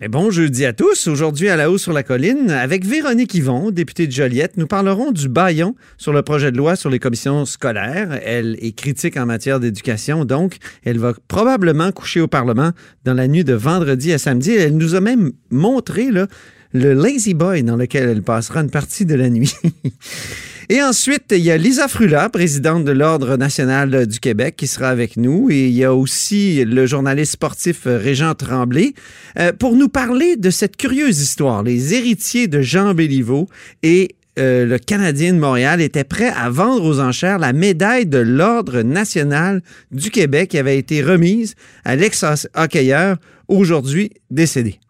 Et bon jeudi à tous. Aujourd'hui, à la haut sur la colline, avec Véronique Yvon, députée de Joliette, nous parlerons du baillon sur le projet de loi sur les commissions scolaires. Elle est critique en matière d'éducation, donc elle va probablement coucher au Parlement dans la nuit de vendredi à samedi. Elle nous a même montré le Lazy Boy dans lequel elle passera une partie de la nuit. Et ensuite, il y a Lisa Frula, présidente de l'Ordre national du Québec, qui sera avec nous. Et il y a aussi le journaliste sportif Régent Tremblay euh, pour nous parler de cette curieuse histoire. Les héritiers de Jean Béliveau et euh, le Canadien de Montréal étaient prêts à vendre aux enchères la médaille de l'Ordre national du Québec qui avait été remise à l'ex-hockeyeur aujourd'hui décédé.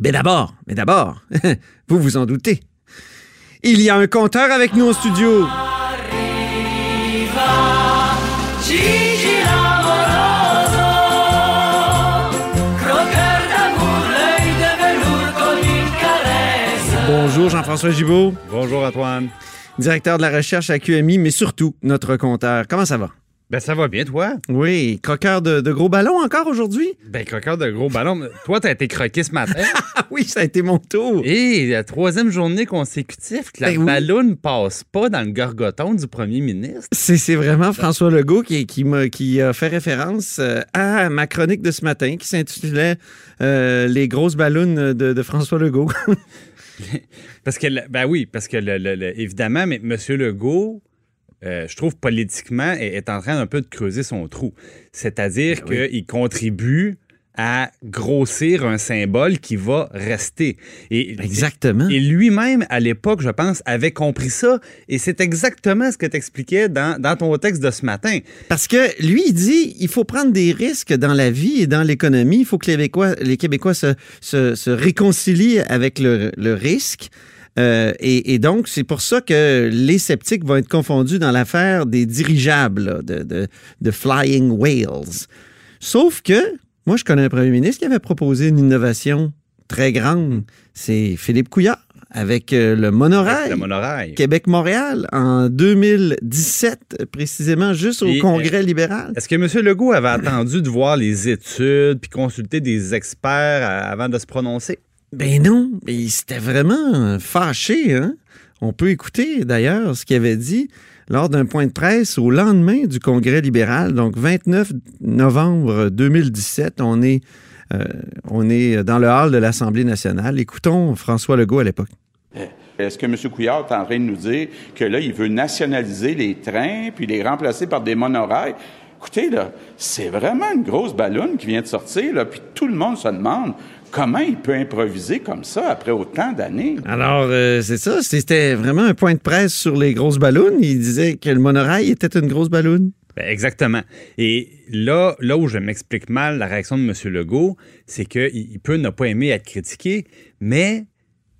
Mais d'abord, mais d'abord, vous vous en doutez, il y a un compteur avec nous au studio. Bonjour Jean-François Gibault. Bonjour Antoine. Directeur de la recherche à QMI, mais surtout notre compteur. Comment ça va? Ben, ça va bien, toi? Oui. Croqueur de, gros ballons encore aujourd'hui? Ben, croqueur de gros ballons. toi, t'as été croqué ce matin? oui, ça a été mon tour. Et la troisième journée consécutive que la ben ballon ne passe pas dans le gorgoton du premier ministre. C'est vraiment François Legault qui, qui, a, qui a fait référence euh, à ma chronique de ce matin qui s'intitulait euh, Les grosses ballons de, François Legault. parce que, ben oui, parce que, évidemment, mais M. Legault euh, je trouve politiquement, est, en train un peu de creuser son trou. C'est-à-dire ben qu'il contribue à grossir un symbole qui va rester. Et, exactement. Et lui-même, à l'époque, je pense, avait compris ça. Et c'est exactement ce que tu expliquais dans, ton texte de ce matin. Parce que lui, il dit il faut prendre des risques dans la vie et dans l'économie. Il faut que les Québécois, les Québécois se, se, réconcilient avec le, le risque. Euh, et, donc, c'est pour ça que les sceptiques vont être confondus dans l'affaire des dirigeables, de, de, Flying Whales. Sauf que, moi, je connais un premier ministre qui avait proposé une innovation très grande. C'est Philippe Couillard avec euh, le monorail, monorail. Québec-Montréal en 2017, précisément juste au Congrès euh, libéral. Est-ce que M. Legault avait attendu de voir les études puis consulter des experts avant de se prononcer? Ben non, mais c'était vraiment fâché. Hein? On peut écouter d'ailleurs ce qu'il avait dit lors d'un point de presse au lendemain du Congrès libéral, donc 29 novembre 2017. On est, euh, on est dans le hall de l'Assemblée nationale. Écoutons François Legault à l'époque. Est-ce que M. Couillard est en train de nous dire que là, il veut nationaliser les trains puis les remplacer par des monorails? Écoutez, là, c'est vraiment une grosse ballonne qui vient de sortir, là, puis tout le monde se demande comment il peut improviser comme ça après autant d'années? Alors, euh, c'est ça. C'était vraiment un point de presse sur les grosses ballons. Il disait que le monorail était une grosse ballonne. Ben, exactement. Et là, là où je m'explique mal la réaction de M. Legault, c'est qu'il peut ne pas aimer être critiqué, mais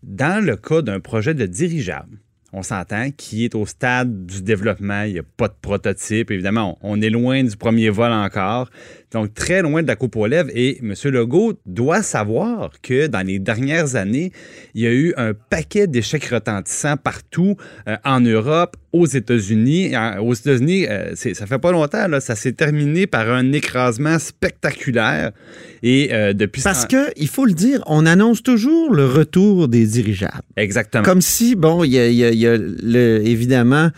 dans le cas d'un projet de dirigeable, on s'entend, qui est au stade du développement. Il n'y a pas de prototype. Évidemment, on, est loin du premier vol encore. Donc, très loin de la coupe aux lèvres. Et M. Legault doit savoir que dans les dernières années, il y a eu un paquet d'échecs retentissants partout euh, en Europe, aux États-Unis. Aux États-Unis, euh, ça fait pas longtemps, là, ça s'est terminé par un écrasement spectaculaire. Et euh, depuis Parce que, il faut le dire, on annonce toujours le retour des dirigeables. Exactement. Comme si, bon, il y a, y a le, évidemment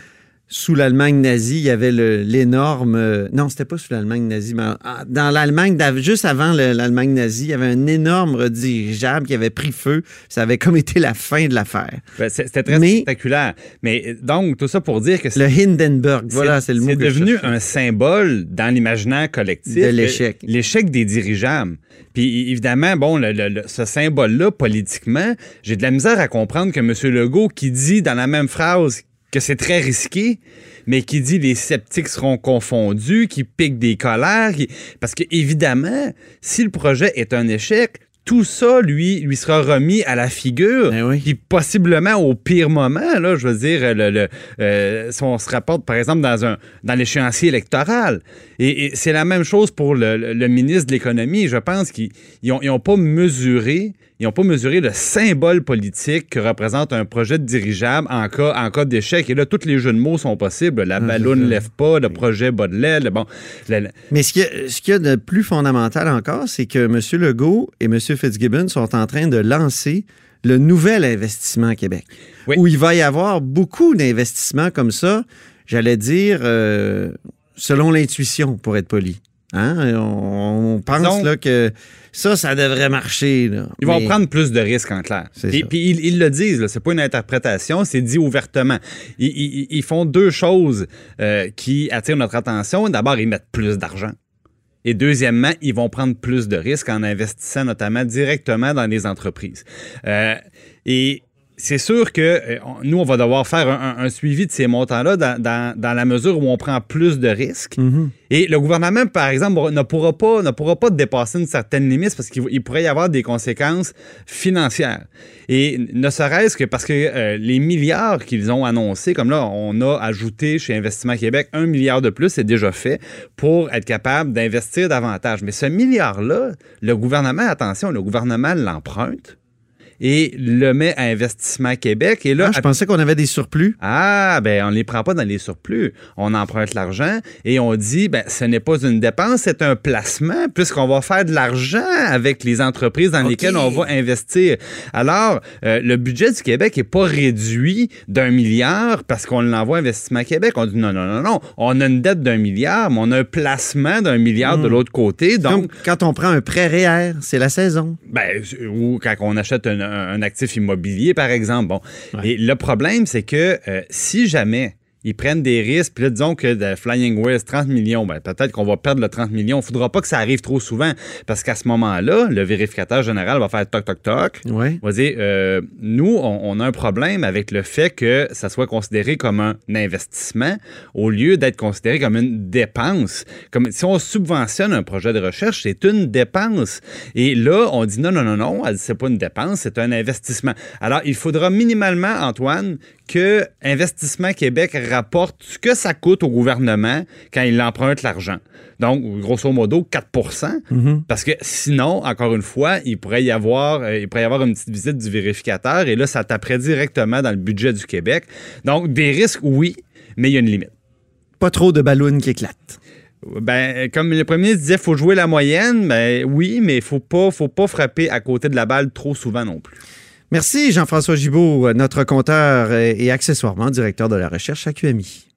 sous l'Allemagne nazie, il y avait l'énorme. Euh, non, c'était pas sous l'Allemagne nazie, mais dans l'Allemagne, juste avant l'Allemagne nazie, il y avait un énorme dirigeable qui avait pris feu. Ça avait comme été la fin de l'affaire. Ben, c'était très spectaculaire. Mais donc, tout ça pour dire que. Le Hindenburg, voilà, c'est le mot. C'est devenu un symbole dans l'imaginaire collectif. De l'échec. L'échec des dirigeables. Puis évidemment, bon, ce symbole-là, politiquement, j'ai de la misère à comprendre que M. Legault, qui dit dans la même phrase que c'est très risqué, mais qui dit les sceptiques seront confondus, qui pique des colères. Parce que, évidemment, si le projet est un échec, tout ça, lui, lui sera remis à la figure. Ben oui. Puis possiblement au pire moment, là, je veux dire, le, le, euh, si on se rapporte, par exemple, dans, un, dans l'échéancier électoral. Et, et c'est la même chose pour le, ministre de l'Économie. Je pense qu'ils n'ont pas mesuré. Ils n'ont pas mesuré le symbole politique que représente un projet de dirigeable en cas, en cas d'échec. Et là, tous les jeux de mots sont possibles. La ballonne ne lève pas, le projet bas de l'aile. Bon, Mais ce qu'il y, a- y de plus fondamental encore, c'est que M. Legault et M. Fitzgibbon sont en train de lancer le nouvel investissement à Québec, Oui. où il va y avoir beaucoup d'investissements comme ça, j'allais dire, euh, selon l'intuition, pour être poli. Hein? On, on pense là, que ça, ça devrait marcher. là. Ils vont Mais- prendre plus de risques en clair. C'est Puis, ils, ils le disent, c'est pas une interprétation, c'est dit ouvertement. Ils, ils- ils font deux choses euh, qui attirent notre attention. D'abord, ils mettent plus d'argent. Et deuxièmement, ils vont prendre plus de risques en investissant notamment directement dans les entreprises. Euh, et c'est sûr que euh, nous, on va devoir faire un, un- un suivi de ces montants-là dans, dans- dans la mesure où on prend plus de risques. Mhm. Et le gouvernement, par exemple, ne pourra pas, ne pourra pas dépasser une certaine limite parce qu'il il pourrait y avoir des conséquences financières. Et ne serait-ce que parce que euh, les milliards qu'ils ont annoncés, comme là, on a ajouté chez Investissement Québec un milliard de plus, c'est déjà fait, pour être capable d'investir davantage. Mais ce milliard-là, le gouvernement, attention, le gouvernement l'emprunte et le met à Investissement Québec. Et là, Ah, je pensais qu'on avait des surplus. ah, ben on ne les prend pas dans les surplus. On emprunte l'argent et on dit, ben ce n'est pas une dépense, c'est un placement puisqu'on va faire de l'argent avec les entreprises dans lesquelles on va investir. Alors, euh, le budget du Québec n'est pas réduit d'un milliard parce qu'on l'envoie à Investissement Québec. On dit non, non, non, non. On a une dette d'un milliard, mais on a un placement d'un milliard de l'autre côté. Donc, Comme quand on prend un prêt REER, c'est la saison. ben, ou quand on achète un, un- un actif immobilier, par exemple. Bon. Et le problème, c'est que euh, si jamais ils prennent des risques, puis là, disons que de Flying West, 30 millions, ben, peut-être qu'on va perdre le 30 millions. Il ne faudra pas que ça arrive trop souvent, parce qu'à ce moment-là, le vérificateur général va faire toc, toc, toc. Ouais. Va dire, euh, nous, on, on a un problème avec le fait que ça soit considéré comme un investissement au lieu d'être considéré comme une dépense. Comme si on subventionne un projet de recherche, c'est une dépense. Et là, on dit non, non, non, non, c'est pas une dépense, c'est un investissement. Alors, il faudra minimalement, Antoine, que Investissement Québec rapporte ce que ça coûte au gouvernement quand il emprunte l'argent. Donc, grosso modo, 4% Parce que sinon, encore une fois, il pourrait y avoir, euh, il pourrait y avoir une petite visite du vérificateur et là, ça taperait directement dans le budget du Québec. Donc, des risques, oui, mais il y a une limite. Pas trop de ballons qui éclatent. Ben, comme le premier ministre disait, il faut jouer la moyenne. Ben oui, mais il faut pas, faut pas frapper à côté de la balle trop souvent non plus. Merci Jean-François Gibault, notre compteur et accessoirement directeur de la recherche à QMI.